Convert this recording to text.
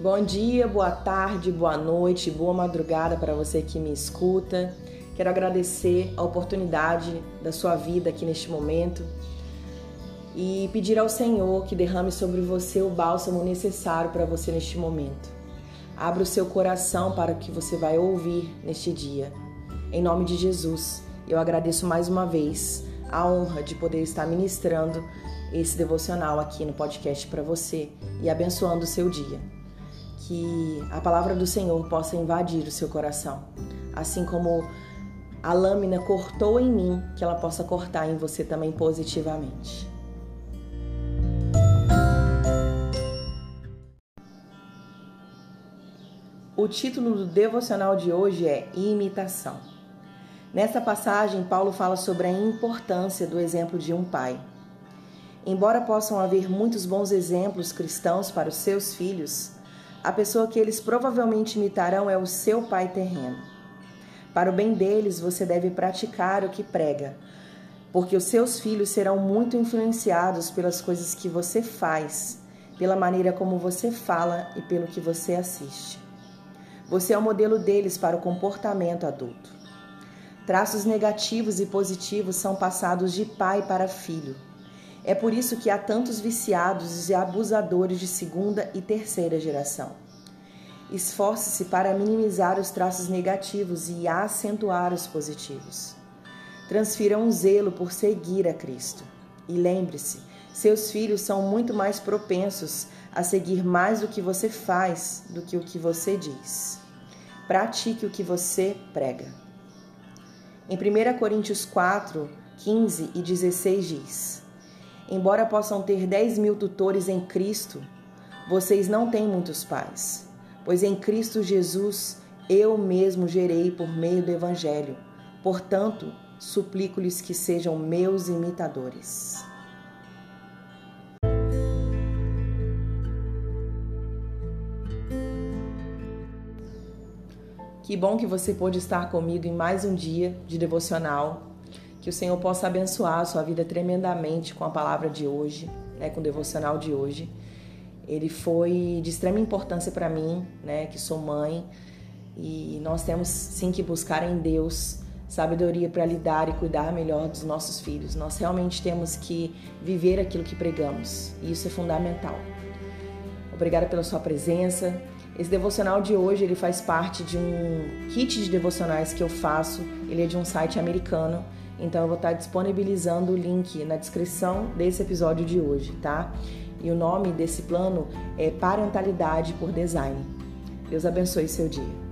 Bom dia, boa tarde, boa noite, boa madrugada para você que me escuta. Quero agradecer a oportunidade da sua vida aqui neste momento e pedir ao Senhor que derrame sobre você o bálsamo necessário para você neste momento. Abra o seu coração para o que você vai ouvir neste dia. Em nome de Jesus, eu agradeço mais uma vez a honra de poder estar ministrando esse devocional aqui no podcast para você e abençoando o seu dia. Que a palavra do Senhor possa invadir o seu coração, assim como a lâmina cortou em mim, que ela possa cortar em você também positivamente. O título do devocional de hoje é Imitação. Nessa passagem, Paulo fala sobre a importância do exemplo de um pai. Embora possam haver muitos bons exemplos cristãos para os seus filhos, a pessoa que eles provavelmente imitarão é o seu pai terreno. Para o bem deles, você deve praticar o que prega, porque os seus filhos serão muito influenciados pelas coisas que você faz, pela maneira como você fala e pelo que você assiste. Você é o modelo deles para o comportamento adulto. Traços negativos e positivos são passados de pai para filho. É por isso que há tantos viciados e abusadores de segunda e terceira geração. Esforce-se para minimizar os traços negativos e acentuar os positivos. Transfira um zelo por seguir a Cristo. E lembre-se, seus filhos são muito mais propensos a seguir mais o que você faz do que o que você diz. Pratique o que você prega. Em 1 Coríntios 4, 15 e 16 diz: Embora possam ter 10 mil tutores em Cristo, vocês não têm muitos pais, pois em Cristo Jesus eu mesmo gerei por meio do Evangelho. Portanto, suplico-lhes que sejam meus imitadores. Que bom que você pôde estar comigo em mais um dia de devocional. Que o Senhor possa abençoar a sua vida tremendamente com a palavra de hoje, né, com o devocional de hoje. Ele foi de extrema importância para mim, né, que sou mãe, e nós temos sim que buscar em Deus sabedoria para lidar e cuidar melhor dos nossos filhos. Nós realmente temos que viver aquilo que pregamos, e isso é fundamental. Obrigada pela sua presença. Esse devocional de hoje ele faz parte de um kit de devocionais que eu faço. Ele é de um site americano, então eu vou estar disponibilizando o link na descrição desse episódio de hoje, tá? E o nome desse plano é Parentalidade por Design. Deus abençoe seu dia.